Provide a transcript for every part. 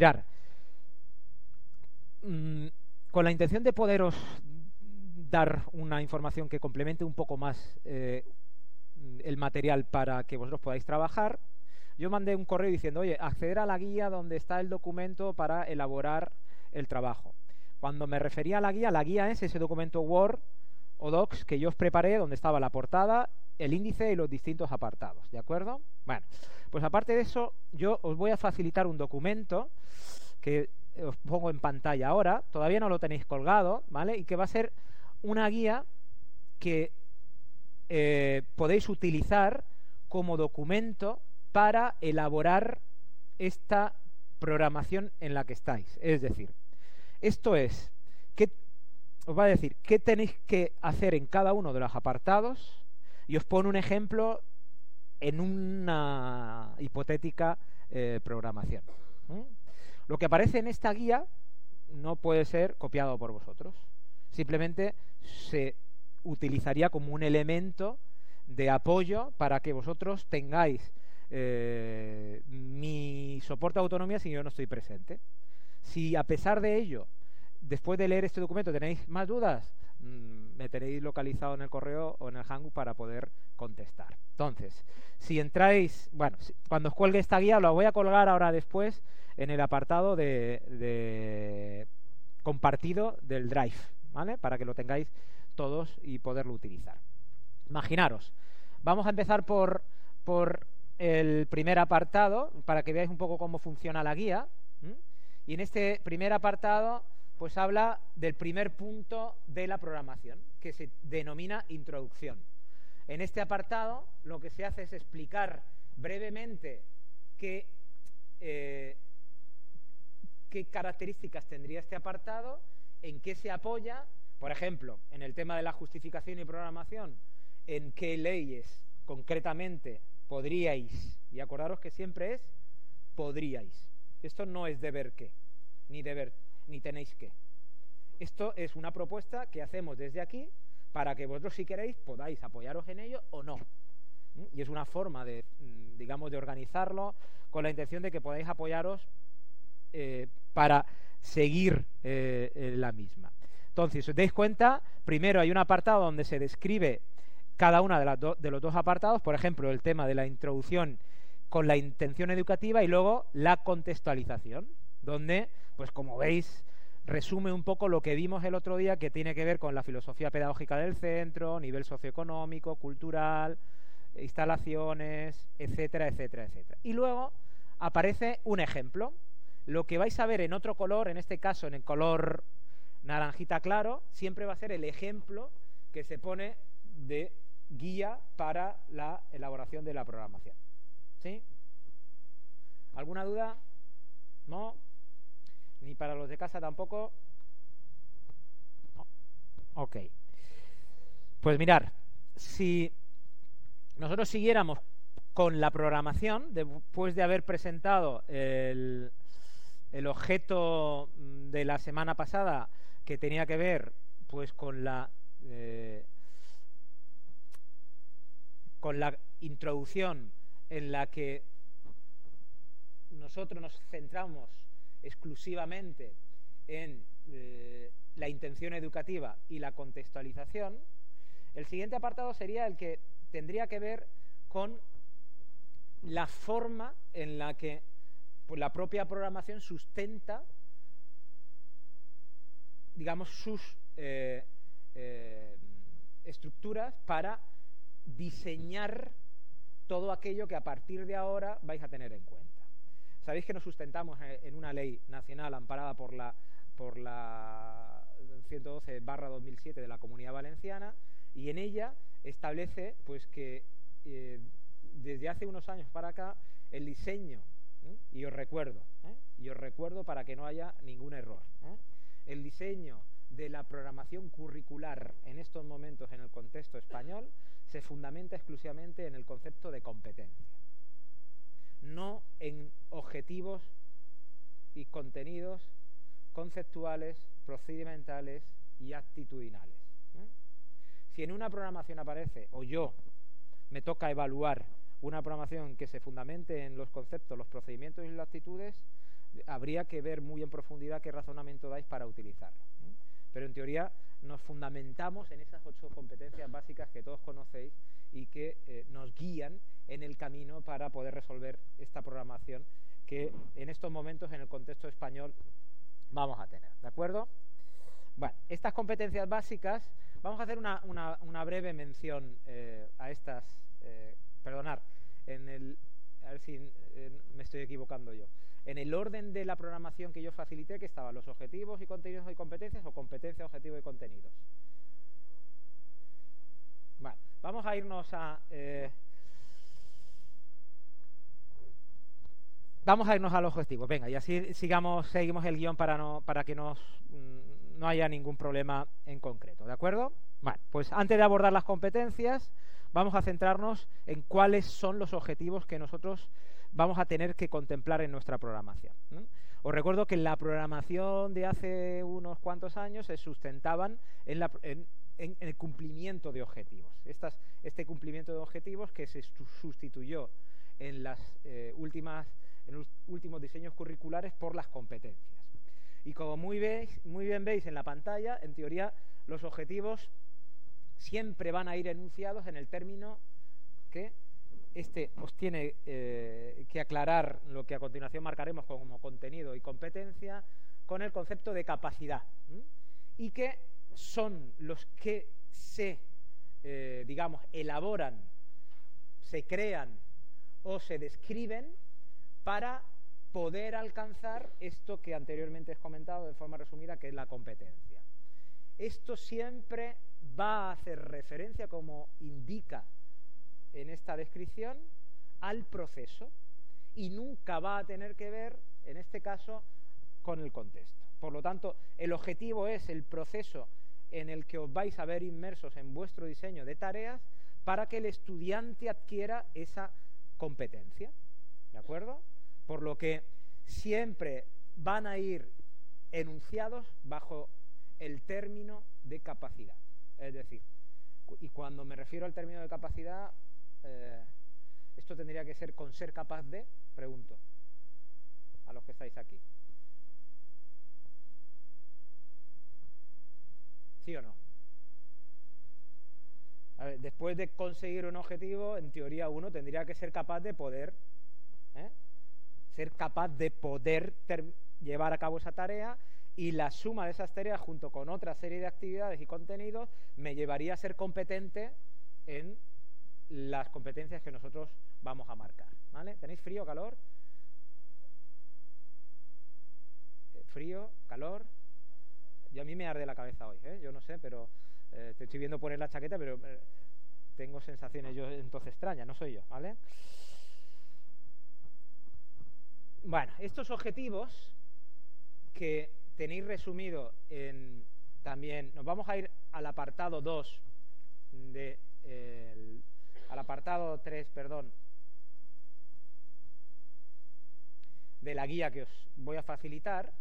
Mirar, mm, con la intención de poderos dar una información que complemente un poco más eh, el material para que vosotros podáis trabajar, yo mandé un correo diciendo, oye, acceder a la guía donde está el documento para elaborar el trabajo. Cuando me refería a la guía, la guía es ese documento Word o Docs que yo os preparé donde estaba la portada, el índice y los distintos apartados, ¿de acuerdo? Bueno, pues aparte de eso, yo os voy a facilitar un documento que os pongo en pantalla ahora, todavía no lo tenéis colgado, ¿vale? Y que va a ser una guía que eh, podéis utilizar como documento para elaborar esta programación en la que estáis. Es decir, esto es, ¿qué, os va a decir qué tenéis que hacer en cada uno de los apartados y os pone un ejemplo en una hipotética eh, programación. Lo que aparece en esta guía no puede ser copiado por vosotros. Simplemente se utilizaría como un elemento de apoyo para que vosotros tengáis eh, mi soporte de autonomía si yo no estoy presente. Si a pesar de ello, después de leer este documento tenéis más dudas, mm, me tenéis localizado en el correo o en el Hangout para poder contestar. Entonces, si entráis, bueno, cuando os cuelgue esta guía, lo voy a colgar ahora después en el apartado de compartido del Drive, ¿vale? Para que lo tengáis todos y poderlo utilizar. Imaginaros, vamos a empezar por, por el primer apartado para que veáis un poco cómo funciona la guía. Y en este primer apartado, pues habla del primer punto de la programación, que se denomina introducción. En este apartado, lo que se hace es explicar brevemente qué, eh, qué características tendría este apartado, en qué se apoya por ejemplo, en el tema de la justificación y programación, en qué leyes concretamente podríais, y acordaros que siempre es podríais. Esto no es deber qué, ni deber, ni tenéis que. Esto es una propuesta que hacemos desde aquí para que vosotros, si queréis, podáis apoyaros en ello o no. ¿Mm? Y es una forma de, mm, digamos, de organizarlo con la intención de que podáis apoyaros eh, para seguir eh, la misma. Entonces, si os dais cuenta, primero hay un apartado donde se describe cada uno de, de los dos apartados, por ejemplo, el tema de la introducción con la intención educativa y luego la contextualización, donde, pues como veis, resume un poco lo que vimos el otro día que tiene que ver con la filosofía pedagógica del centro, nivel socioeconómico, cultural, instalaciones, etcétera, etcétera, etcétera. Y luego aparece un ejemplo. Lo que vais a ver en otro color, en este caso en el color naranjita claro, siempre va a ser el ejemplo que se pone de guía para la elaboración de la programación. ¿Sí? ¿Alguna duda? ¿No? ¿Ni para los de casa tampoco? Ok. Pues mirar, si nosotros siguiéramos con la programación, después de haber presentado el, el objeto de la semana pasada que tenía que ver pues con la eh, con la introducción en la que nosotros nos centramos exclusivamente en eh, la intención educativa y la contextualización, el siguiente apartado sería el que tendría que ver con la forma en la que pues, la propia programación sustenta digamos, sus eh, eh, estructuras para diseñar todo aquello que a partir de ahora vais a tener en cuenta. Sabéis que nos sustentamos eh, en una ley nacional amparada por la, por la 112 2007 de la Comunidad Valenciana y en ella establece pues que desde hace unos años para acá el diseño, y os recuerdo, y os recuerdo para que no haya ningún error, el diseño de la programación curricular en estos momentos en el contexto español se fundamenta exclusivamente en el concepto de competencia, no en objetivos y contenidos conceptuales, procedimentales y actitudinales. Si en una programación aparece, o yo me toca evaluar una programación que se fundamente en los conceptos, los procedimientos y las actitudes, habría que ver muy en profundidad qué razonamiento dais para utilizarlo. Pero en teoría nos fundamentamos en esas ocho competencias básicas que todos conocéis y que eh, nos guían en el camino para poder resolver esta programación que en estos momentos en el contexto español vamos a tener. ¿De acuerdo? Bueno, estas competencias básicas, vamos a hacer una, breve mención eh, a estas, eh, perdonar, en el, a ver si me estoy equivocando yo en el orden de la programación que yo facilité, que estaban los objetivos y contenidos y competencias o competencias, objetivos y contenidos. Bueno, vamos a irnos a... Eh, vamos a irnos al objetivo. Venga, y así sigamos, seguimos el guion para, no, para que nos, mm, no haya ningún problema en concreto. ¿De acuerdo? Bueno, pues antes de abordar las competencias, vamos a centrarnos en cuáles son los objetivos que nosotros vamos a tener que contemplar en nuestra programación. Os recuerdo que la programación de hace unos cuantos años se sustentaban en, el cumplimiento de objetivos. este cumplimiento de objetivos que se sustituyó en, las, eh, últimas, los últimos diseños curriculares por las competencias. Y como muy bien veis en la pantalla, en teoría los objetivos siempre van a ir enunciados en el término que este os tiene eh, que aclarar lo que a continuación marcaremos como contenido y competencia con el concepto de capacidad y que son los que se, eh, digamos, elaboran, se crean o se describen para poder alcanzar esto que anteriormente he comentado de forma resumida, que es la competencia. Esto siempre va a hacer referencia, como indica en esta descripción al proceso y nunca va a tener que ver, en este caso, con el contexto. Por lo tanto, el objetivo es el proceso en el que os vais a ver inmersos en vuestro diseño de tareas para que el estudiante adquiera esa competencia. ¿De acuerdo? Por lo que siempre van a ir enunciados bajo el término de capacidad. Es decir, y cuando me refiero al término de capacidad, eh, esto tendría que ser con ser capaz de, pregunto, a los que estáis aquí. ¿Sí o no? después de conseguir un objetivo, en teoría uno tendría que ser capaz de poder, ¿eh? ser capaz de poder llevar a cabo esa tarea y la suma de esas tareas junto con otra serie de actividades y contenidos me llevaría a ser competente en las competencias que nosotros vamos a marcar. ¿vale? ¿Tenéis frío, calor? Eh, frío, calor. Yo a mí me arde la cabeza hoy, ¿eh? yo no sé, pero eh, te estoy viendo poner la chaqueta, pero tengo sensaciones yo entonces extrañas, no soy yo, ¿vale? Bueno, estos objetivos que tenéis resumido en también, nos vamos a ir al apartado 2 de al apartado 3, perdón, de la guía que os voy a facilitar,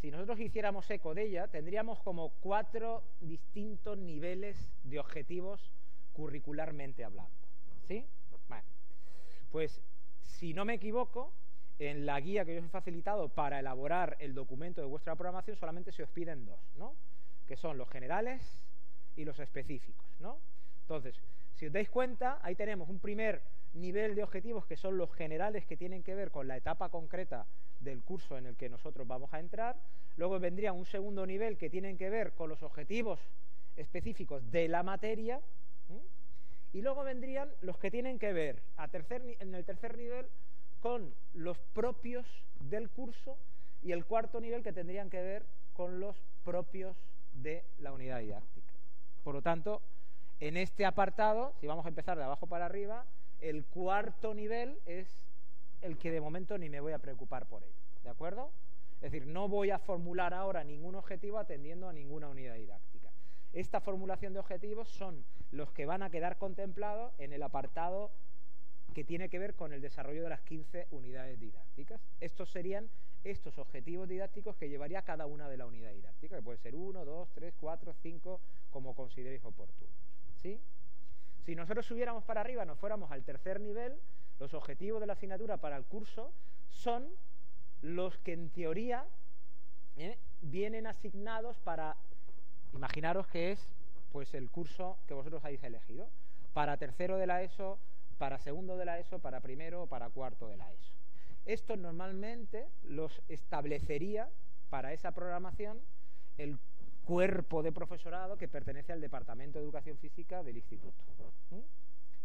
si nosotros hiciéramos eco de ella, tendríamos como cuatro distintos niveles de objetivos curricularmente hablando. ¿Sí? Bueno, pues si no me equivoco, en la guía que yo os he facilitado para elaborar el documento de vuestra programación solamente se os piden dos, ¿no? Que son los generales y los específicos, ¿no? Entonces, si os dais cuenta, ahí tenemos un primer nivel de objetivos que son los generales que tienen que ver con la etapa concreta del curso en el que nosotros vamos a entrar. Luego vendría un segundo nivel que tienen que ver con los objetivos específicos de la materia. Y luego vendrían los que tienen que ver a tercer, en el tercer nivel con los propios del curso y el cuarto nivel que tendrían que ver con los propios de la unidad didáctica. Por lo tanto, en este apartado, si vamos a empezar de abajo para arriba, el cuarto nivel es el que de momento ni me voy a preocupar por él. ¿De acuerdo? Es decir, no voy a formular ahora ningún objetivo atendiendo a ninguna unidad didáctica. Esta formulación de objetivos son los que van a quedar contemplados en el apartado que tiene que ver con el desarrollo de las 15 unidades didácticas. Estos serían estos objetivos didácticos que llevaría cada una de la unidad didáctica, que puede ser 1, 2, 3, 4, 5, como consideréis oportuno. Si nosotros subiéramos para arriba, nos fuéramos al tercer nivel, los objetivos de la asignatura para el curso son los que en teoría ¿eh? vienen asignados para, imaginaros que es pues el curso que vosotros habéis elegido, para tercero de la ESO, para segundo de la ESO, para primero o para cuarto de la ESO. Esto normalmente los establecería para esa programación el cuerpo de profesorado que pertenece al Departamento de Educación Física del Instituto.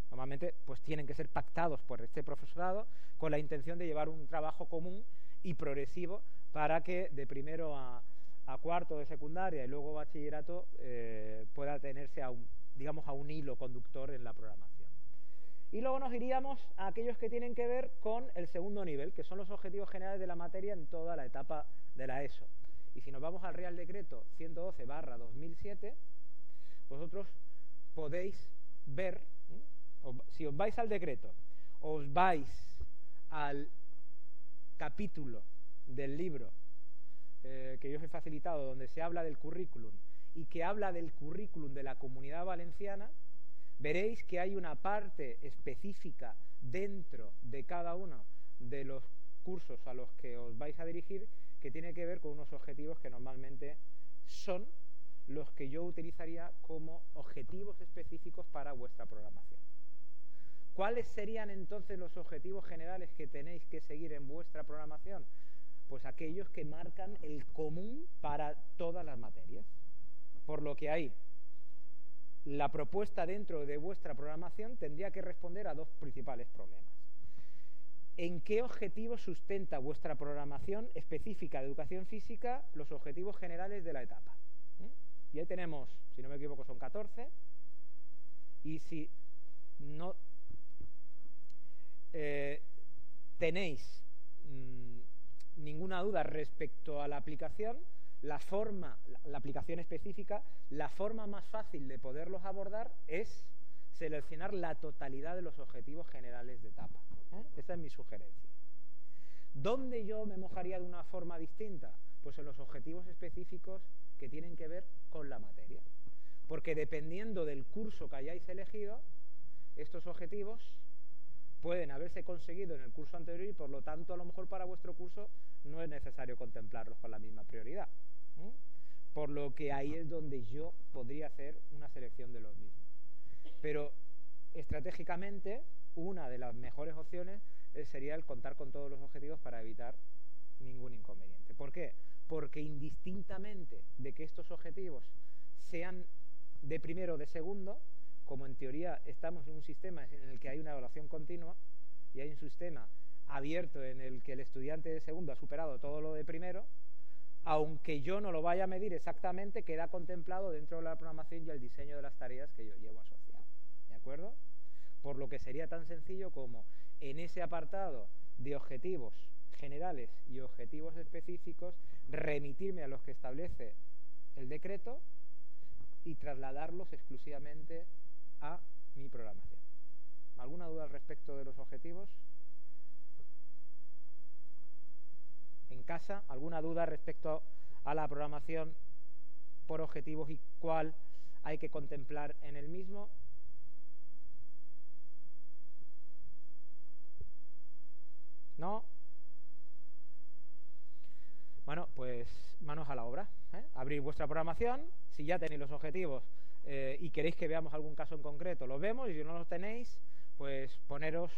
Normalmente pues tienen que ser pactados por este profesorado con la intención de llevar un trabajo común y progresivo para que de primero a, cuarto de secundaria y luego bachillerato eh, pueda tenerse a un, digamos, a un hilo conductor en la programación. Y luego nos iríamos a aquellos que tienen que ver con el segundo nivel, que son los objetivos generales de la materia en toda la etapa de la ESO. Y si nos vamos al Real Decreto 112 2007, vosotros podéis ver, si os vais al decreto, os vais al capítulo del libro eh, que yo os he facilitado, donde se habla del currículum y que habla del currículum de la comunidad valenciana, veréis que hay una parte específica dentro de cada uno de los cursos a los que os vais a dirigir que tiene que ver con unos objetivos que normalmente son los que yo utilizaría como objetivos específicos para vuestra programación. ¿Cuáles serían entonces los objetivos generales que tenéis que seguir en vuestra programación? Pues aquellos que marcan el común para todas las materias. Por lo que ahí, la propuesta dentro de vuestra programación tendría que responder a dos principales problemas. ¿En qué objetivo sustenta vuestra programación específica de educación física los objetivos generales de la etapa? ¿Mm? Y ahí tenemos, si no me equivoco, son 14. Y si no eh, tenéis mm, ninguna duda respecto a la aplicación, la forma, la, aplicación específica, la forma más fácil de poderlos abordar es seleccionar la totalidad de los objetivos generales de etapa. ¿eh? Esa es mi sugerencia. ¿Dónde yo me mojaría de una forma distinta? Pues en los objetivos específicos que tienen que ver con la materia. Porque dependiendo del curso que hayáis elegido, estos objetivos pueden haberse conseguido en el curso anterior y por lo tanto a lo mejor para vuestro curso no es necesario contemplarlos con la misma prioridad. Por lo que ahí es donde yo podría hacer una selección de los mismos. Pero estratégicamente una de las mejores opciones eh, sería el contar con todos los objetivos para evitar ningún inconveniente. ¿Por qué? Porque indistintamente de que estos objetivos sean de primero o de segundo, como en teoría estamos en un sistema en el que hay una evaluación continua y hay un sistema abierto en el que el estudiante de segundo ha superado todo lo de primero, aunque yo no lo vaya a medir exactamente, queda contemplado dentro de la programación y el diseño de las tareas que yo llevo asociado. ¿De acuerdo? Por lo que sería tan sencillo como en ese apartado de objetivos generales y objetivos específicos, remitirme a los que establece el decreto y trasladarlos exclusivamente a mi programación. ¿Alguna duda al respecto de los objetivos? Casa, ¿alguna duda respecto a la programación por objetivos y cuál hay que contemplar en el mismo? ¿No? Bueno, pues manos a la obra. ¿eh? Abrir vuestra programación. Si ya tenéis los objetivos eh, y queréis que veamos algún caso en concreto, lo vemos y si no lo tenéis, pues poneros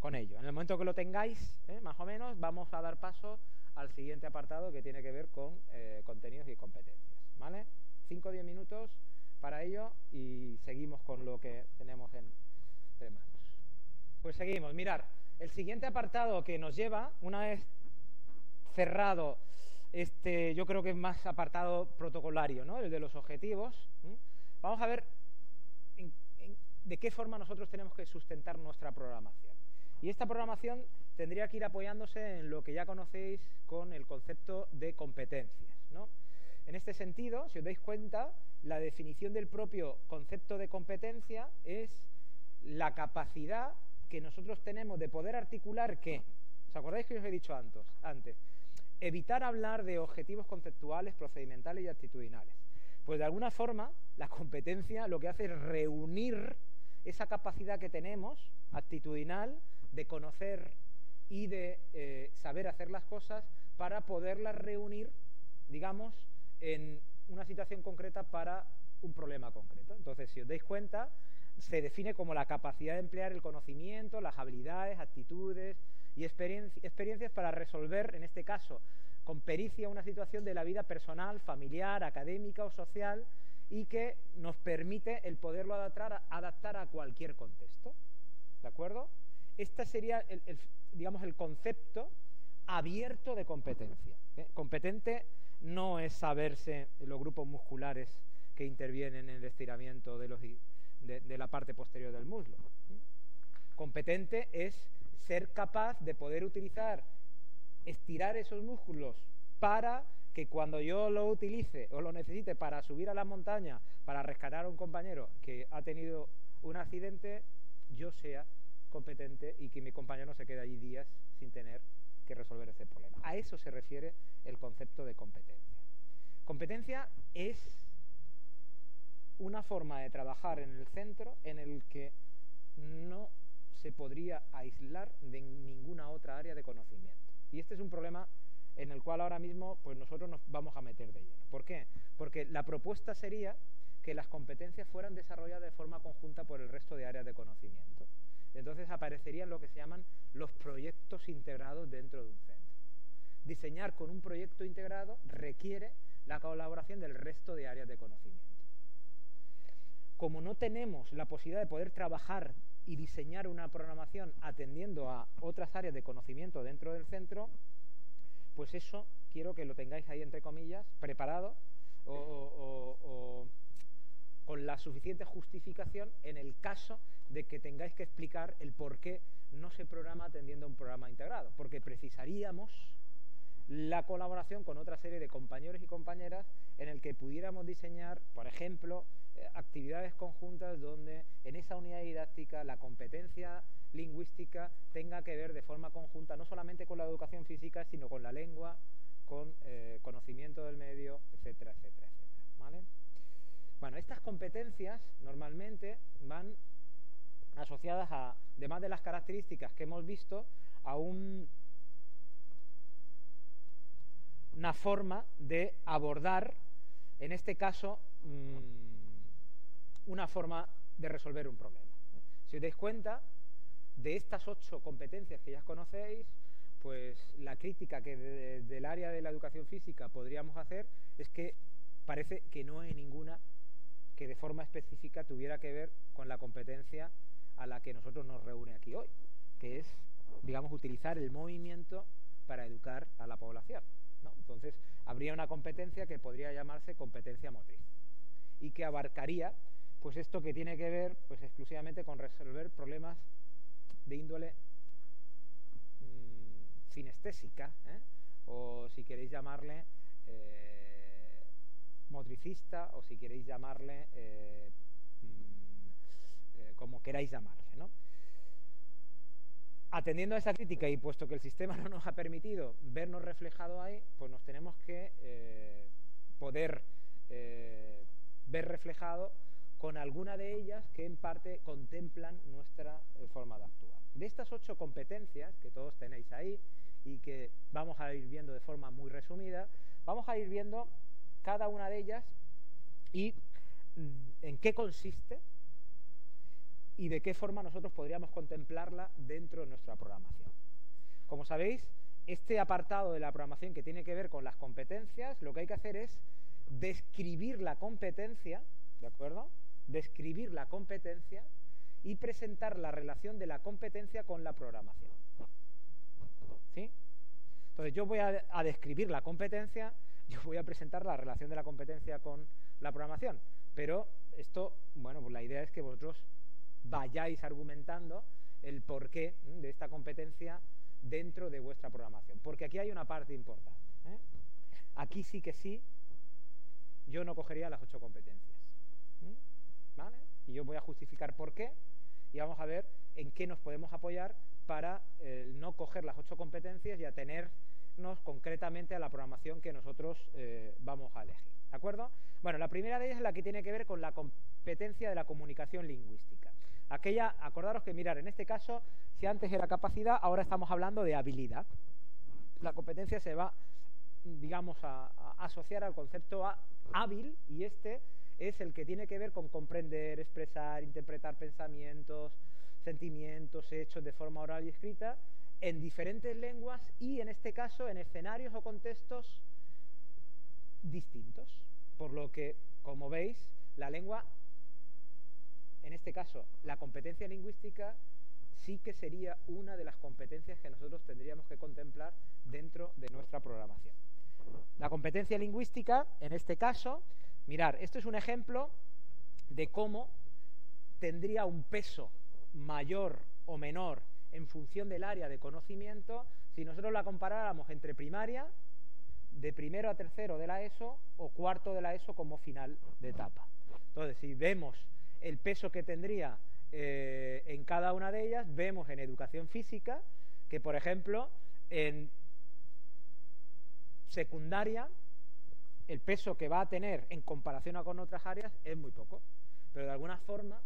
con ello. En el momento que lo tengáis, ¿eh? más o menos, vamos a dar paso al siguiente apartado que tiene que ver con eh, contenidos y competencias. ¿Vale? 5 o 10 minutos para ello y seguimos con lo que tenemos entre manos. Pues seguimos. Mirar, el siguiente apartado que nos lleva, una vez cerrado este, yo creo que es más apartado protocolario, ¿no? El de los objetivos. Vamos a ver de qué forma nosotros tenemos que sustentar nuestra programación. Y esta programación tendría que ir apoyándose en lo que ya conocéis con el concepto de competencias. En este sentido, si os dais cuenta, la definición del propio concepto de competencia es la capacidad que nosotros tenemos de poder articular qué. ¿Os acordáis que os he dicho antes? antes? Evitar hablar de objetivos conceptuales, procedimentales y actitudinales. Pues de alguna forma, la competencia lo que hace es reunir esa capacidad que tenemos, actitudinal, de conocer y de eh, saber hacer las cosas para poderlas reunir, digamos, en una situación concreta para un problema concreto. Entonces, si os dais cuenta, se define como la capacidad de emplear el conocimiento, las habilidades, actitudes y experiencias para resolver, en este caso, con pericia una situación de la vida personal, familiar, académica o social y que nos permite el poderlo adaptar, adaptar a cualquier contexto. ¿De acuerdo? Este sería, el, digamos, el concepto abierto de competencia. ¿eh? Competente no es saberse los grupos musculares que intervienen en el estiramiento de, la parte posterior del muslo. ¿eh? Competente es ser capaz de poder utilizar, estirar esos músculos para que cuando yo lo utilice o lo necesite para subir a la montaña, para rescatar a un compañero que ha tenido un accidente, yo sea competente y que mi compañero no se quede allí días sin tener que resolver ese problema. A eso se refiere el concepto de competencia. Competencia es una forma de trabajar en el centro en el que no se podría aislar de ninguna otra área de conocimiento. Y este es un problema en el cual ahora mismo pues nosotros nos vamos a meter de lleno. ¿Por qué? Porque la propuesta sería que las competencias fueran desarrolladas de forma conjunta por el resto de áreas de conocimiento. Entonces aparecerían lo que se llaman los proyectos integrados dentro de un centro. Diseñar con un proyecto integrado requiere la colaboración del resto de áreas de conocimiento. Como no tenemos la posibilidad de poder trabajar y diseñar una programación atendiendo a otras áreas de conocimiento dentro del centro, pues eso quiero que lo tengáis ahí entre comillas, preparado o con la suficiente justificación en el caso de que tengáis que explicar el por qué no se programa atendiendo a un programa integrado, porque precisaríamos la colaboración con otra serie de compañeros y compañeras en el que pudiéramos diseñar, por ejemplo, eh, actividades conjuntas donde en esa unidad didáctica la competencia lingüística tenga que ver de forma conjunta no solamente con la educación física, sino con la lengua, con eh, conocimiento del medio, etcétera, etcétera, etcétera. ¿vale? Bueno, estas competencias normalmente van asociadas a, además de las características que hemos visto, a un, una forma de abordar, en este caso, mm, una forma de resolver un problema. Si os dais cuenta, de estas ocho competencias que ya conocéis, pues la crítica que del área de la educación física podríamos hacer es que parece que no hay ninguna que de forma específica tuviera que ver con la competencia a la que nosotros nos reúne aquí hoy, que es, digamos, utilizar el movimiento para educar a la población. Entonces, habría una competencia que podría llamarse competencia motriz y que abarcaría pues esto que tiene que ver pues exclusivamente con resolver problemas de índole mm, ¿eh? o si queréis llamarle eh, motricista o si queréis llamarle eh, como queráis llamarle. ¿no? Atendiendo a esa crítica y puesto que el sistema no nos ha permitido vernos reflejado ahí, pues nos tenemos que eh, poder eh, ver reflejado con alguna de ellas que en parte contemplan nuestra eh, forma de actuar. De estas ocho competencias que todos tenéis ahí y que vamos a ir viendo de forma muy resumida, vamos a ir viendo cada una de ellas y mm, en qué consiste y de qué forma nosotros podríamos contemplarla dentro de nuestra programación. Como sabéis, este apartado de la programación que tiene que ver con las competencias, lo que hay que hacer es describir la competencia, ¿de acuerdo? Describir la competencia y presentar la relación de la competencia con la programación. ¿Sí? Entonces yo voy a, a, describir la competencia, yo voy a presentar la relación de la competencia con la programación, pero esto, bueno, pues la idea es que vosotros vayáis argumentando el porqué de esta competencia dentro de vuestra programación. Porque aquí hay una parte importante. ¿eh? Aquí sí que sí, yo no cogería las ocho competencias. ¿Vale? Y yo voy a justificar por qué y vamos a ver en qué nos podemos apoyar para eh, no coger las ocho competencias y atenernos concretamente a la programación que nosotros eh, vamos a elegir. ¿De acuerdo? Bueno, la primera de ellas es la que tiene que ver con la competencia de la comunicación lingüística. Aquella, acordaros que mirar, en este caso, si antes era capacidad, ahora estamos hablando de habilidad. La competencia se va, digamos, a, asociar al concepto hábil y este es el que tiene que ver con comprender, expresar, interpretar pensamientos, sentimientos, hechos de forma oral y escrita en diferentes lenguas y en este caso en escenarios o contextos distintos. Por lo que, como veis, la lengua, en este caso, la competencia lingüística, sí que sería una de las competencias que nosotros tendríamos que contemplar dentro de nuestra programación. La competencia lingüística, en este caso, mirar, esto es un ejemplo de cómo tendría un peso mayor o menor en función del área de conocimiento si nosotros la comparáramos entre primaria, de primero a tercero de la ESO o cuarto de la ESO como final de etapa. Entonces, si vemos el peso que tendría eh, en cada una de ellas, vemos en educación física que, por ejemplo, en secundaria, el peso que va a tener en comparación con otras áreas es muy poco. Pero de alguna forma,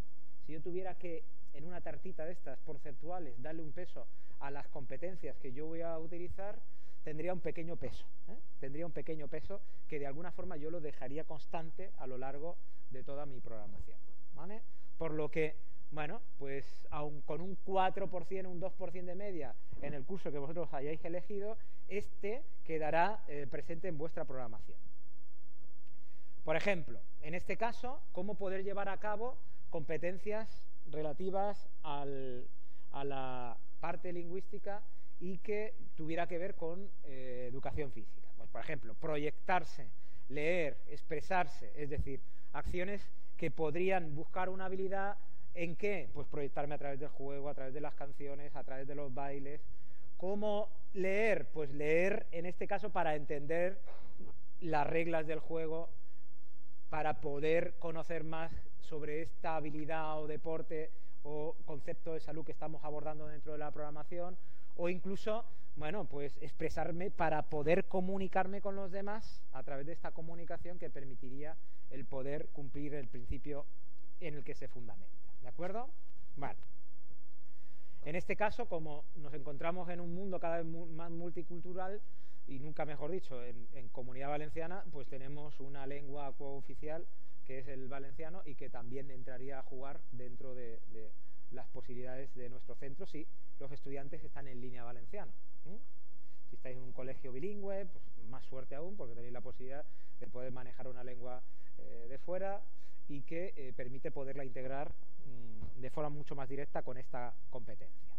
si yo tuviera que en una tartita de estas porcentuales darle un peso a las competencias que yo voy a utilizar, tendría un pequeño peso. ¿eh? Tendría un pequeño peso que de alguna forma yo lo dejaría constante a lo largo de toda mi programación. Por lo que, bueno, pues aun con un 4%, un 2% de media en el curso que vosotros hayáis elegido, este quedará eh, presente en vuestra programación. Por ejemplo, en este caso, cómo poder llevar a cabo competencias relativas a la parte lingüística y que tuviera que ver con eh, educación física. Pues, por ejemplo, proyectarse, leer, expresarse, es decir, acciones que podrían buscar una habilidad en qué? Pues proyectarme a través del juego, a través de las canciones, a través de los bailes. ¿Cómo leer? Pues leer en este caso para entender las reglas del juego, para poder conocer más sobre esta habilidad o deporte o concepto de salud que estamos abordando dentro de la programación, o incluso, bueno, pues expresarme para poder comunicarme con los demás a través de esta comunicación que permitiría el poder cumplir el principio en el que se fundamenta. ¿De acuerdo? Bueno. En este caso, como nos encontramos en un mundo cada vez más multicultural, y nunca mejor dicho, en, Comunidad Valenciana, pues tenemos una lengua cooficial que es el valenciano y que también entraría a jugar dentro de, las posibilidades de nuestro centro si los estudiantes están en línea valenciana. Si estáis en un colegio bilingüe, pues más suerte aún, porque tenéis la posibilidad de poder manejar una lengua eh, de fuera y que eh, permite poderla integrar mm, de forma mucho más directa con esta competencia.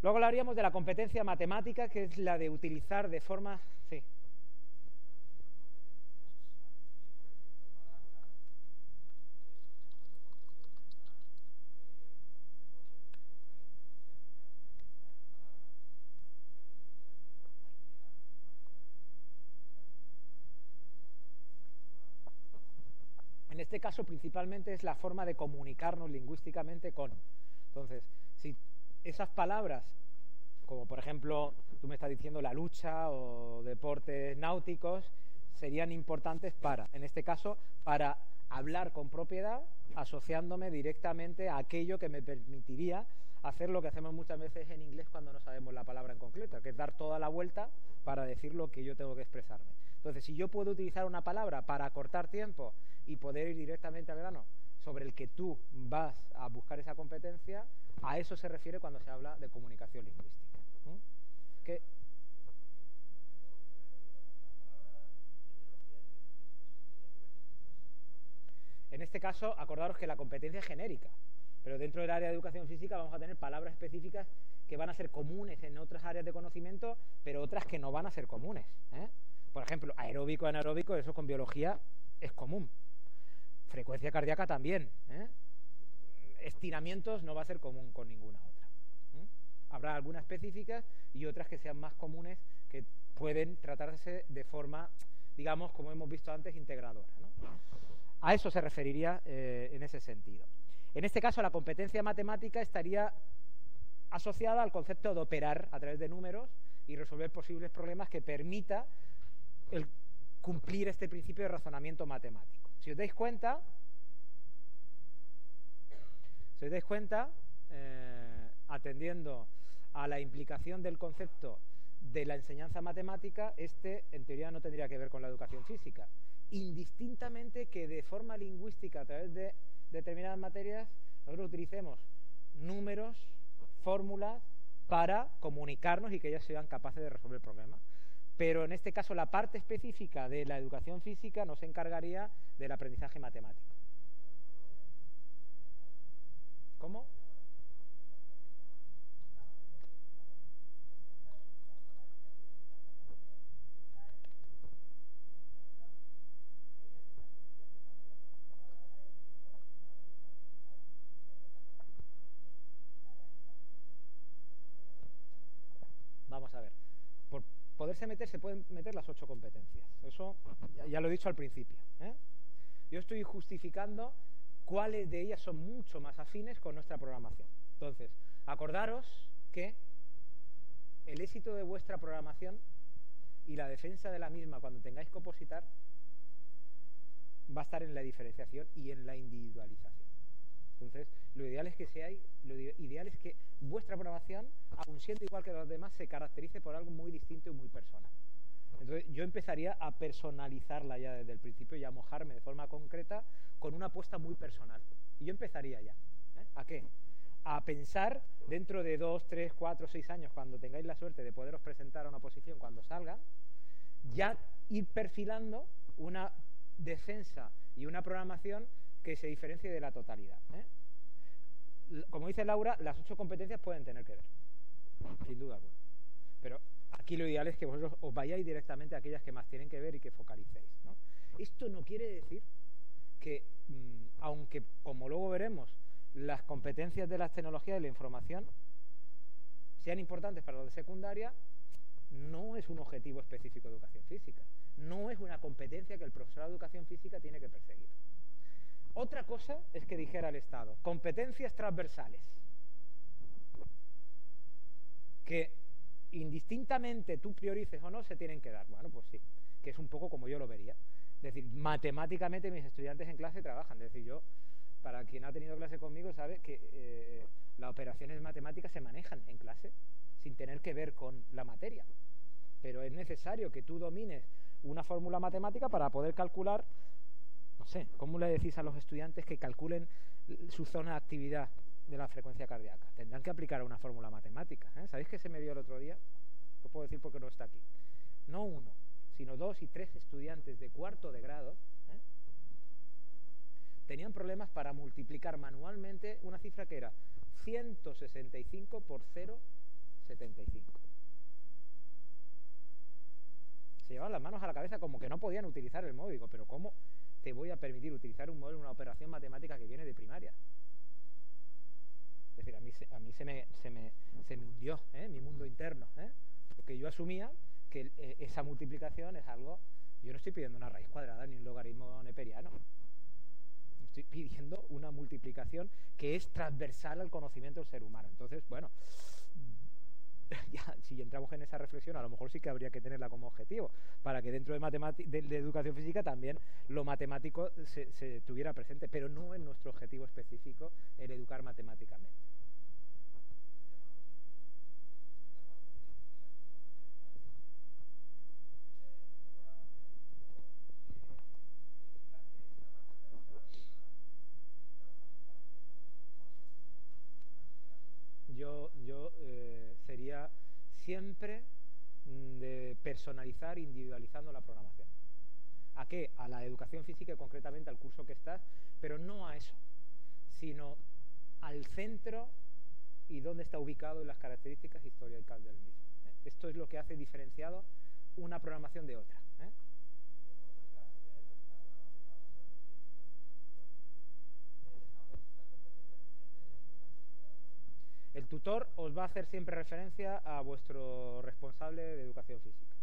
Luego hablaríamos de la competencia matemática, que es la de utilizar de forma... Sí. En este caso, principalmente es la forma de comunicarnos lingüísticamente con. Entonces, si esas palabras, como por ejemplo, tú me estás diciendo la lucha o deportes náuticos, serían importantes para, en este caso, para hablar con propiedad, asociándome directamente a aquello que me permitiría hacer lo que hacemos muchas veces en inglés cuando no sabemos la palabra en concreto, que es dar toda la vuelta para decir lo que yo tengo que expresarme. Entonces, si yo puedo utilizar una palabra para acortar tiempo y poder ir directamente al grano sobre el que tú vas a buscar esa competencia, a eso se refiere cuando se habla de comunicación lingüística. en este caso, acordaros que la competencia es genérica, pero dentro del área de educación física vamos a tener palabras específicas que van a ser comunes en otras áreas de conocimiento, pero otras que no van a ser comunes. ¿eh? Por ejemplo, aeróbico, anaeróbico, eso con biología es común. Frecuencia cardíaca también. ¿eh? Estiramientos no va a ser común con ninguna otra. Habrá algunas específicas y otras que sean más comunes que pueden tratarse de forma, digamos, como hemos visto antes, integradora. A eso se referiría eh, en ese sentido. En este caso, la competencia matemática estaría asociada al concepto de operar a través de números y resolver posibles problemas que permita el cumplir este principio de razonamiento matemático. Si os dais cuenta, Si os dais cuenta, eh, atendiendo a la implicación del concepto de la enseñanza matemática, este en teoría no tendría que ver con la educación física. Indistintamente que de forma lingüística, a través de determinadas materias, nosotros utilicemos números, fórmulas, para comunicarnos y que ellas sean capaces de resolver el problema. Pero en este caso la parte específica de la educación física no se encargaría del aprendizaje matemático. ¿Cómo? Vamos a ver. Poderse meter, se pueden meter las ocho competencias. Eso ya, lo he dicho al principio. ¿eh? Yo estoy justificando cuáles de ellas son mucho más afines con nuestra programación. Entonces, acordaros que el éxito de vuestra programación y la defensa de la misma cuando tengáis que opositar va a estar en la diferenciación y en la individualización. Entonces, lo ideal es que seáis, lo ideal es que vuestra programación, aun siendo igual que los demás, se caracterice por algo muy distinto y muy personal. Entonces, yo empezaría a personalizarla ya desde el principio y a mojarme de forma concreta con una apuesta muy personal. Y yo empezaría ya. ¿eh? ¿A qué? A pensar dentro de dos, tres, cuatro, seis años, cuando tengáis la suerte de poderos presentar a una posición cuando salgan, ya ir perfilando una defensa y una programación que se diferencie de la totalidad. ¿eh? Como dice Laura, las ocho competencias pueden tener que ver, sin duda alguna. Pero aquí lo ideal es que vosotros os vayáis directamente a aquellas que más tienen que ver y que focalicéis. Esto no quiere decir que, mm, aunque como luego veremos, las competencias de las tecnologías y la información sean importantes para los de secundaria, no es un objetivo específico de educación física. No es una competencia que el profesor de educación física tiene que perseguir. Otra cosa es que dijera el Estado, competencias transversales, que indistintamente tú priorices o no, se tienen que dar. Bueno, pues sí, que es un poco como yo lo vería. Es decir, matemáticamente mis estudiantes en clase trabajan. Es decir, yo, para quien ha tenido clase conmigo, sabe que eh, las operaciones matemáticas se manejan en clase sin tener que ver con la materia. Pero es necesario que tú domines una fórmula matemática para poder calcular no sé, ¿cómo le decís a los estudiantes que calculen su zona de actividad de la frecuencia cardíaca? Tendrán que aplicar una fórmula matemática. ¿eh? ¿Sabéis qué se me dio el otro día? Lo puedo decir porque no está aquí. No uno, sino dos y tres estudiantes de cuarto de grado ¿eh? tenían problemas para multiplicar manualmente una cifra que era 165 por 0,75. Se llevaban las manos a la cabeza como que no podían utilizar el móvil. pero ¿cómo? Te voy a permitir utilizar un modelo, una operación matemática que viene de primaria. Es decir, a mí, a mí se, me, se, me, se me hundió ¿eh? mi mundo interno, ¿eh? porque yo asumía que eh, esa multiplicación es algo... Yo no estoy pidiendo una raíz cuadrada ni un logaritmo neperiano. Estoy pidiendo una multiplicación que es transversal al conocimiento del ser humano. Entonces, bueno, si entramos en esa reflexión, a lo mejor sí que habría que tenerla como objetivo, para que dentro de, educación física también lo matemático se, se tuviera presente, pero no es nuestro objetivo específico el educar matemáticamente. yo, yo eh, sería siempre mm, de personalizar, individualizando la programación. ¿A qué? A la educación física y concretamente al curso que estás, pero no a eso, sino al centro y dónde está ubicado y las características históricas del mismo. ¿eh? Esto es lo que hace diferenciado una programación de otra. ¿eh? El tutor os va a hacer siempre referencia a vuestro responsable de educación física.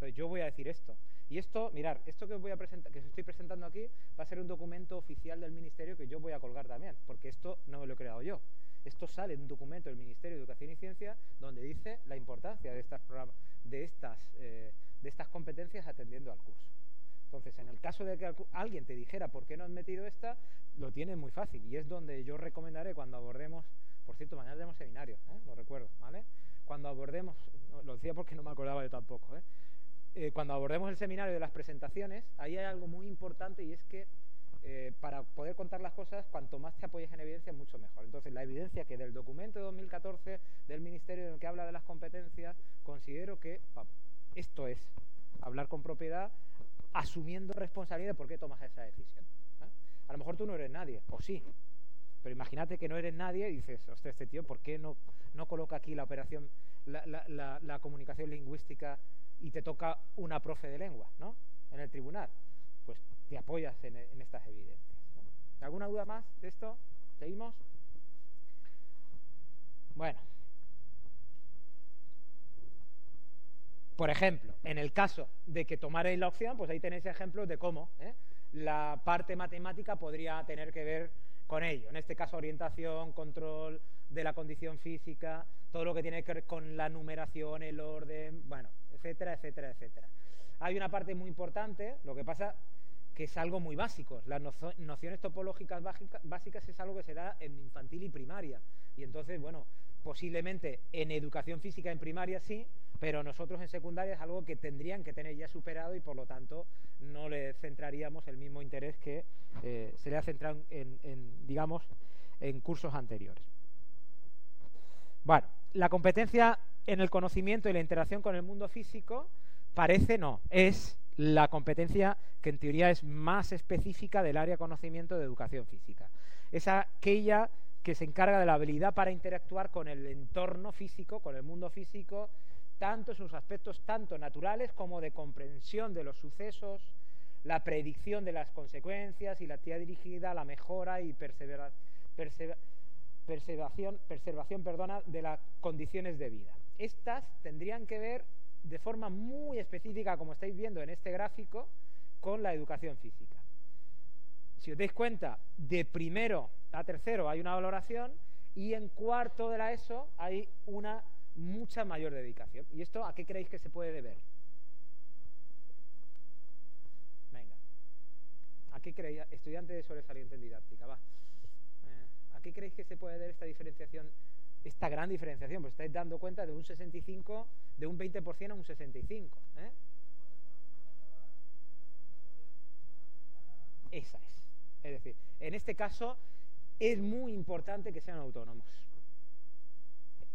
Entonces yo voy a decir esto. Y esto, mirar, esto que os estoy presentando aquí, va a ser un documento oficial del Ministerio que yo voy a colgar también, porque esto no lo he creado yo. Esto sale en un documento del Ministerio de Educación y Ciencia donde dice la importancia de estas, de eh, de competencias atendiendo al curso. Entonces, en el caso de que alguien te dijera por qué no has metido esta, lo tienes muy fácil. Y es donde yo recomendaré cuando abordemos, por cierto, mañana tenemos seminario, ¿eh? lo recuerdo, ¿vale? Cuando abordemos, lo decía porque no me acordaba yo tampoco, ¿eh? Eh, cuando abordemos el seminario de las presentaciones, ahí hay algo muy importante y es que para poder contar las cosas, cuanto más te apoyes en evidencia, mucho mejor. Entonces, la evidencia que del documento de 2014 del Ministerio en el que habla de las competencias, considero que esto es hablar con propiedad asumiendo responsabilidad de por qué tomas esa decisión. ¿eh? A lo mejor tú no eres nadie, o sí, pero imagínate que no eres nadie y dices, ostras, este tío, ¿por qué no, no coloca aquí la operación, la, comunicación lingüística y te toca una profe de lengua, ¿no? En el tribunal. Pues te apoyas en, estas evidencias. ¿Alguna duda más de esto? ¿Seguimos? Bueno, Por ejemplo, en el caso de que tomarais la opción, pues ahí tenéis ejemplos de cómo ¿eh? la parte matemática podría tener que ver con ello. En este caso, orientación, control de la condición física, todo lo que tiene que ver con la numeración, el orden, bueno, etcétera, etcétera, etcétera. Hay una parte muy importante, lo que pasa que es algo muy básico. Las nociones topológicas básicas es algo que se da en infantil y primaria. Y entonces, bueno, posiblemente en educación física en primaria sí, pero nosotros en secundaria es algo que tendrían que tener ya superado y por lo tanto no le centraríamos el mismo interés que eh, se le ha centrado en, digamos, en cursos anteriores. Bueno, la competencia en el conocimiento y la interacción con el mundo físico parece no, es la competencia que en teoría es más específica del área conocimiento de educación física. Es aquella que se encarga de la habilidad para interactuar con el entorno físico, con el mundo físico, tanto sus aspectos tanto naturales como de comprensión de los sucesos, la predicción de las consecuencias y la actividad dirigida a la mejora y perseveración, preservación de las condiciones de vida. Estas tendrían que ver de forma muy específica, como estáis viendo en este gráfico, con la educación física. Si os dais cuenta, de primero a tercero hay una valoración y en cuarto de la ESO hay una mucha mayor dedicación. ¿Y esto a qué creéis que se puede deber? Venga. ¿A qué creéis? Estudiante de sobresaliente en didáctica, va. Eh, ¿A qué creéis que se puede deber esta diferenciación, esta gran diferenciación? Pues estáis dando cuenta de un 65, de un 20% a un 65. ¿eh? Esa es. Es decir, en este caso es muy importante que sean autónomos.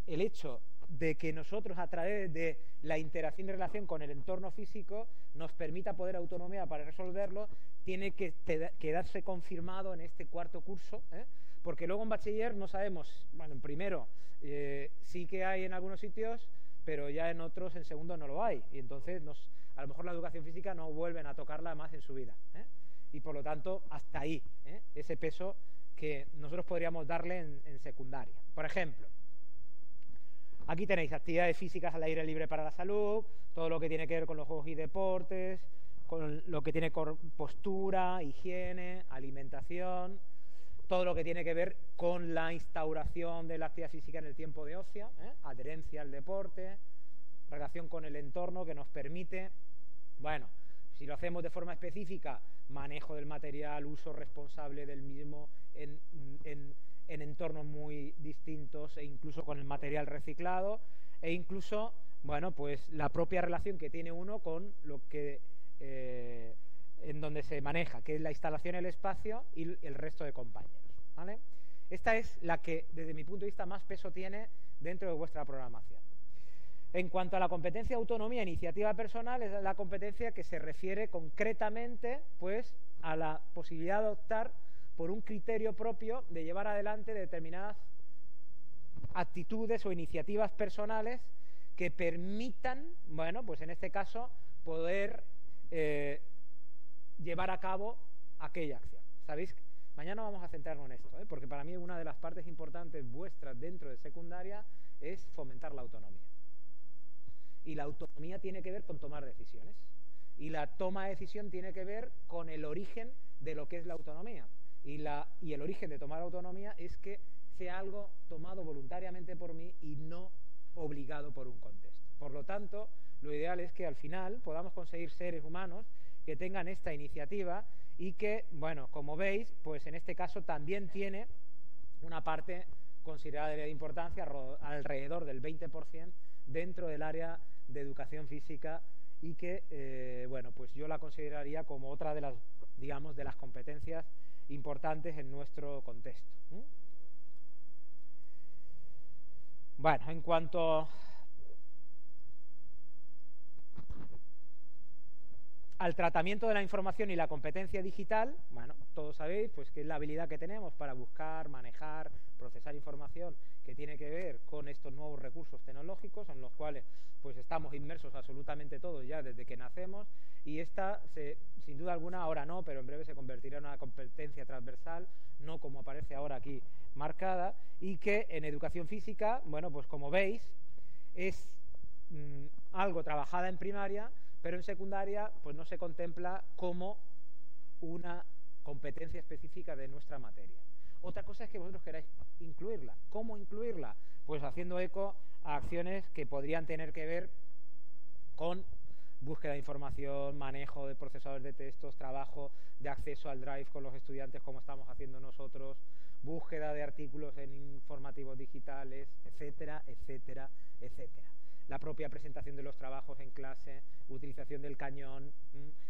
El hecho de que nosotros a través de la interacción y relación con el entorno físico nos permita poder autonomía para resolverlo, tiene que quedarse confirmado en este cuarto curso, ¿eh? porque luego en bachiller no sabemos, bueno, en primero eh, sí que hay en algunos sitios, pero ya en otros en segundo no lo hay, y entonces a lo mejor la educación física no vuelven a tocarla más en su vida, ¿eh? y por lo tanto hasta ahí, ese peso que nosotros podríamos darle en secundaria. Por ejemplo, Aquí tenéis actividades físicas al aire libre para la salud, todo lo que tiene que ver con los juegos y deportes, con lo que tiene con postura, higiene, alimentación, todo lo que tiene que ver con la instauración de la actividad física en el tiempo de ocio, ¿eh? adherencia al deporte, relación con el entorno que nos permite, bueno, si lo hacemos de forma específica, manejo del material, uso responsable del mismo en en entornos muy distintos e incluso con el material reciclado e incluso, bueno, pues la propia relación que tiene uno con lo que eh, en donde se maneja, que es la instalación, el espacio y el resto de compañeros. ¿vale? Esta es la que, desde mi punto de vista, más peso tiene dentro de vuestra programación. En cuanto a la competencia autonomía e iniciativa personal, es la competencia que se refiere concretamente pues, a la posibilidad de adoptar por un criterio propio de llevar adelante determinadas actitudes o iniciativas personales que permitan, bueno, pues en este caso, poder eh, llevar a cabo aquella acción. ¿Sabéis? Mañana vamos a centrarnos en esto, ¿eh? porque para mí una de las partes importantes vuestras dentro de secundaria es fomentar la autonomía. Y la autonomía tiene que ver con tomar decisiones. Y la toma de decisión tiene que ver con el origen de lo que es la autonomía. Y, el origen de tomar autonomía es que sea algo tomado voluntariamente por mí y no obligado por un contexto. Por lo tanto, lo ideal es que al final podamos conseguir seres humanos que tengan esta iniciativa y que, bueno, como veis, pues en este caso también tiene una parte considerable de importancia, alrededor del 20%, dentro del área de educación física y que, eh, bueno, pues yo la consideraría como otra de las, digamos, de las competencias importantes en nuestro contexto. Bueno, en cuanto al tratamiento de la información y la competencia digital, bueno, todos sabéis pues que es la habilidad que tenemos para buscar, manejar, procesar información que tiene que ver con estos nuevos recursos tecnológicos en los cuales pues estamos inmersos absolutamente todos ya desde que nacemos y esta sin duda alguna ahora no, pero en breve se convertirá en una competencia transversal, no como aparece ahora aquí marcada y que en educación física, bueno, pues como veis es mm, algo trabajada en primaria pero en secundaria pues no se contempla como una competencia específica de nuestra materia. Otra cosa es que vosotros queráis incluirla. ¿Cómo incluirla? Pues haciendo eco a acciones que podrían tener que ver con búsqueda de información, manejo de procesadores de textos, trabajo de acceso al drive con los estudiantes como estamos haciendo nosotros, búsqueda de artículos en informativos digitales, etcétera, etcétera, etcétera la propia presentación de los trabajos en clase, utilización del cañón,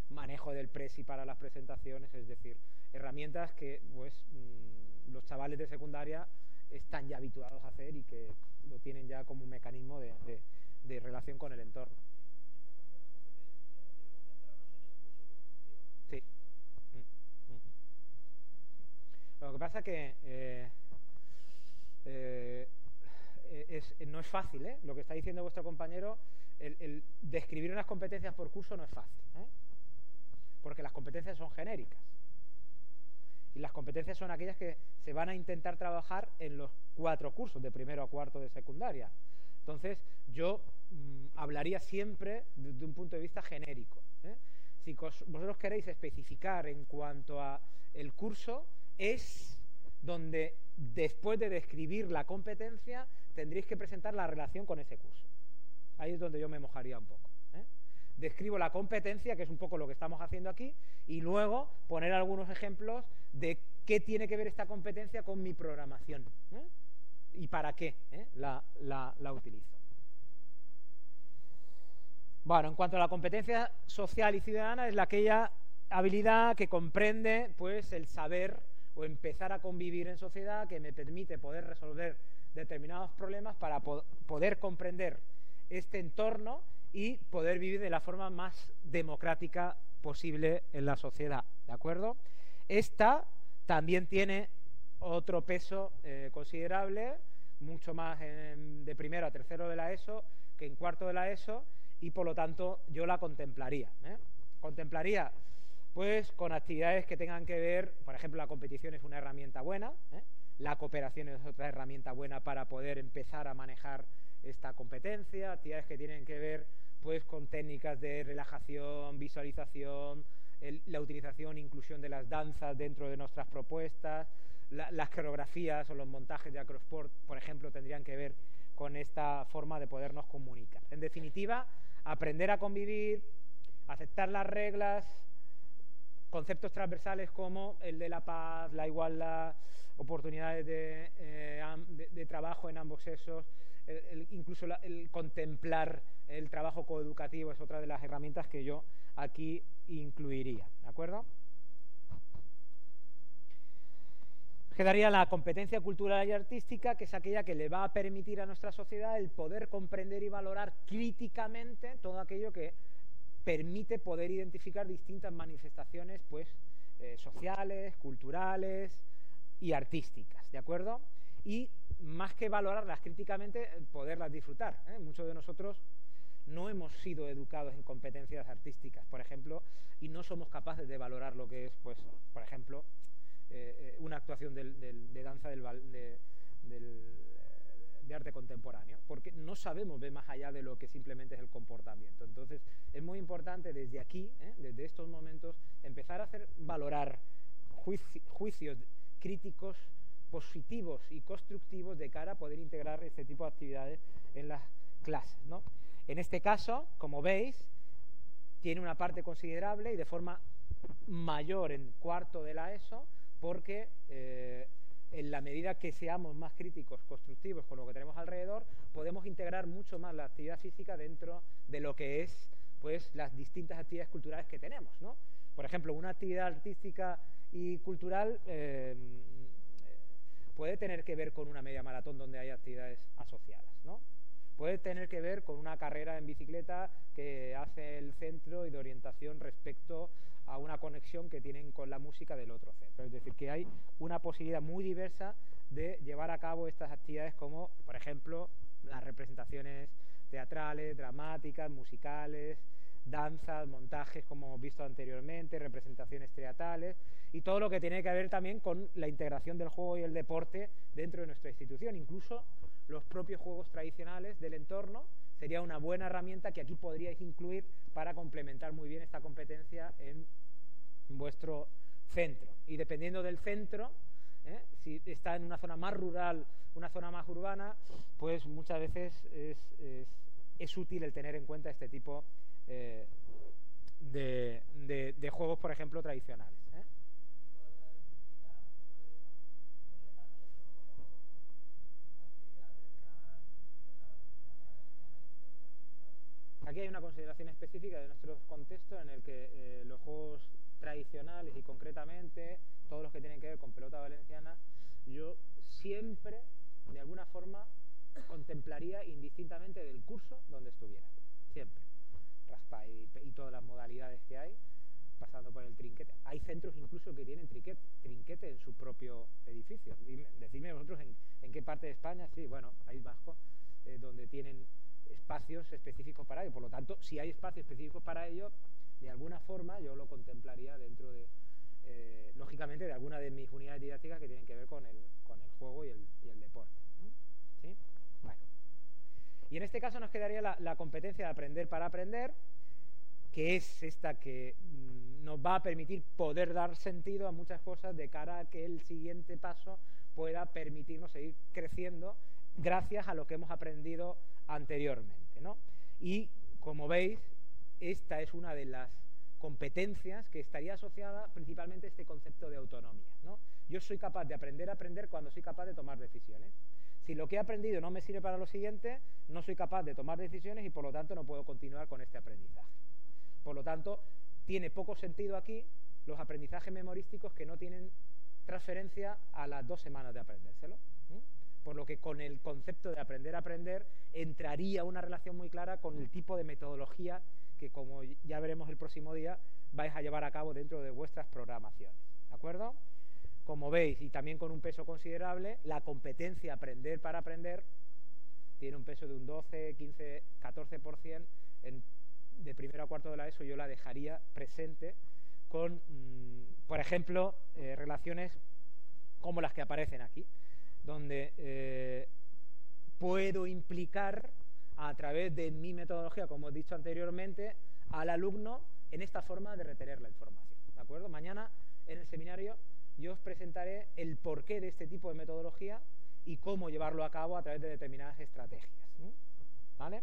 manejo del presi para las presentaciones, es decir, herramientas que pues, mm, los chavales de secundaria están ya habituados a hacer y que lo tienen ya como un mecanismo de, relación con el entorno. Sí. Lo que pasa que eh, eh, no fácil, ¿eh? Lo que está diciendo vuestro compañero, el, describir unas competencias por curso no es fácil, ¿eh? Porque las competencias son genéricas. Y las competencias son aquellas que se van a intentar trabajar en los cuatro cursos, de primero a cuarto de secundaria. Entonces, yo mm, hablaría siempre desde de un punto de vista genérico. ¿eh? Si vosotros queréis especificar en cuanto a el curso, es donde después de describir la competencia tendréis que presentar la relación con ese curso. Ahí es donde yo me mojaría un poco. ¿eh? Describo la competencia, que es un poco lo que estamos haciendo aquí, y luego poner algunos ejemplos de qué tiene que ver esta competencia con mi programación ¿eh? y para qué ¿eh? la, la utilizo. Bueno, en cuanto a la competencia social y ciudadana, es la aquella habilidad que comprende pues el saber o empezar a convivir en sociedad que me permite poder resolver determinados problemas para poder comprender este entorno y poder vivir de la forma más democrática posible en la sociedad. ¿De acuerdo? Esta también tiene otro peso eh, considerable, mucho más de primero a tercero de la ESO que en cuarto de la ESO, y por lo tanto yo la contemplaría. ¿eh? Contemplaría pues con actividades que tengan que ver, por ejemplo, la competición es una herramienta buena, ¿eh? la cooperación es otra herramienta buena para poder empezar a manejar esta competencia, actividades que tienen que ver pues con técnicas de relajación, visualización, la utilización inclusión de las danzas dentro de nuestras propuestas, las coreografías o los montajes de acrosport, por ejemplo, tendrían que ver con esta forma de podernos comunicar. En definitiva, aprender a convivir, aceptar las reglas, conceptos transversales como el de la paz, la igualdad, oportunidades de, eh, trabajo en ambos sexos, incluso el contemplar el trabajo coeducativo es otra de las herramientas que yo aquí incluiría, ¿de acuerdo? Quedaría la competencia cultural y artística, que es aquella que le va a permitir a nuestra sociedad el poder comprender y valorar críticamente todo aquello que permite poder identificar distintas manifestaciones pues, eh, sociales, culturales y artísticas, ¿de acuerdo? Y más que valorarlas críticamente, poderlas disfrutar. ¿eh? Muchos de nosotros no hemos sido educados en competencias artísticas, por ejemplo, y no somos capaces de valorar lo que es, pues, por ejemplo, eh, una actuación de danza del, del de arte contemporáneo, porque no sabemos ver más allá de lo que simplemente es el comportamiento. Entonces, es muy importante desde aquí, ¿eh? desde estos momentos, empezar a hacer valorar juicios críticos positivos y constructivos de cara a poder integrar este tipo de actividades en las clases. En este caso, como veis, tiene una parte considerable y de forma mayor en cuarto de la ESO, porque eh, en la medida que seamos más críticos, constructivos con lo que tenemos alrededor, podemos integrar mucho más la actividad física dentro de lo que es pues las distintas actividades culturales que tenemos. Por ejemplo, una actividad artística y cultural eh, puede tener que ver con una media maratón donde hay actividades asociadas. Puede tener que ver con una carrera en bicicleta que hace el centro y de orientación respecto a una conexión que tienen con la música del otro centro. Es decir, que hay una posibilidad muy diversa de llevar a cabo estas actividades como, por ejemplo, las representaciones teatrales, dramáticas, musicales, danzas, montajes, como hemos visto anteriormente, representaciones teatrales y todo lo que tiene que ver también con la integración del juego y el deporte dentro de nuestra institución. Incluso los propios juegos tradicionales del entorno sería una buena herramienta que aquí podríais incluir para complementar muy bien esta competencia en vuestro centro. Y dependiendo del centro, ¿eh? si está en una zona más rural, una zona más urbana, pues muchas veces es, útil el tener en cuenta este tipo eh, de, juegos, por ejemplo, tradicionales. Aquí hay una consideración específica de nuestro contexto en el que eh, los juegos tradicionales y concretamente todos los que tienen que ver con pelota valenciana, yo siempre, de alguna forma, contemplaría indistintamente del curso donde estuviera. Siempre. Raspa y, todas las modalidades que hay, pasando por el trinquete. Hay centros incluso que tienen trinquete, trinquete en su propio edificio. Decidme vosotros en, qué parte de España, sí, bueno, País Vasco, eh, donde tienen espacios específicos para ello. Por lo tanto, si hay espacios específicos para ello, de alguna forma yo lo contemplaría dentro de, eh, lógicamente, de alguna de mis unidades didácticas que tienen que ver con el, con el juego y el, y el deporte. ¿Sí? Bueno. Y en este caso nos quedaría la, competencia de aprender para aprender, que es esta que mm, nos va a permitir poder dar sentido a muchas cosas de cara a que el siguiente paso pueda permitirnos seguir creciendo gracias a lo que hemos aprendido anteriormente. ¿no? Y como veis, esta es una de las competencias que estaría asociada principalmente a este concepto de autonomía. ¿no? Yo soy capaz de aprender a aprender cuando soy capaz de tomar decisiones. Si lo que he aprendido no me sirve para lo siguiente, no soy capaz de tomar decisiones y por lo tanto no puedo continuar con este aprendizaje. Por lo tanto, tiene poco sentido aquí los aprendizajes memorísticos que no tienen transferencia a las dos semanas de aprendérselo por lo que con el concepto de aprender a aprender entraría una relación muy clara con el tipo de metodología que, como ya veremos el próximo día, vais a llevar a cabo dentro de vuestras programaciones. ¿De acuerdo? Como veis, y también con un peso considerable, la competencia aprender para aprender tiene un peso de un 12, 15, 14%. En, de primero a cuarto de la ESO yo la dejaría presente con, mm, por ejemplo, eh, relaciones como las que aparecen aquí donde eh, puedo implicar a través de mi metodología, como he dicho anteriormente, al alumno en esta forma de retener la información. ¿De acuerdo? Mañana en el seminario yo os presentaré el porqué de este tipo de metodología y cómo llevarlo a cabo a través de determinadas estrategias. ¿Vale?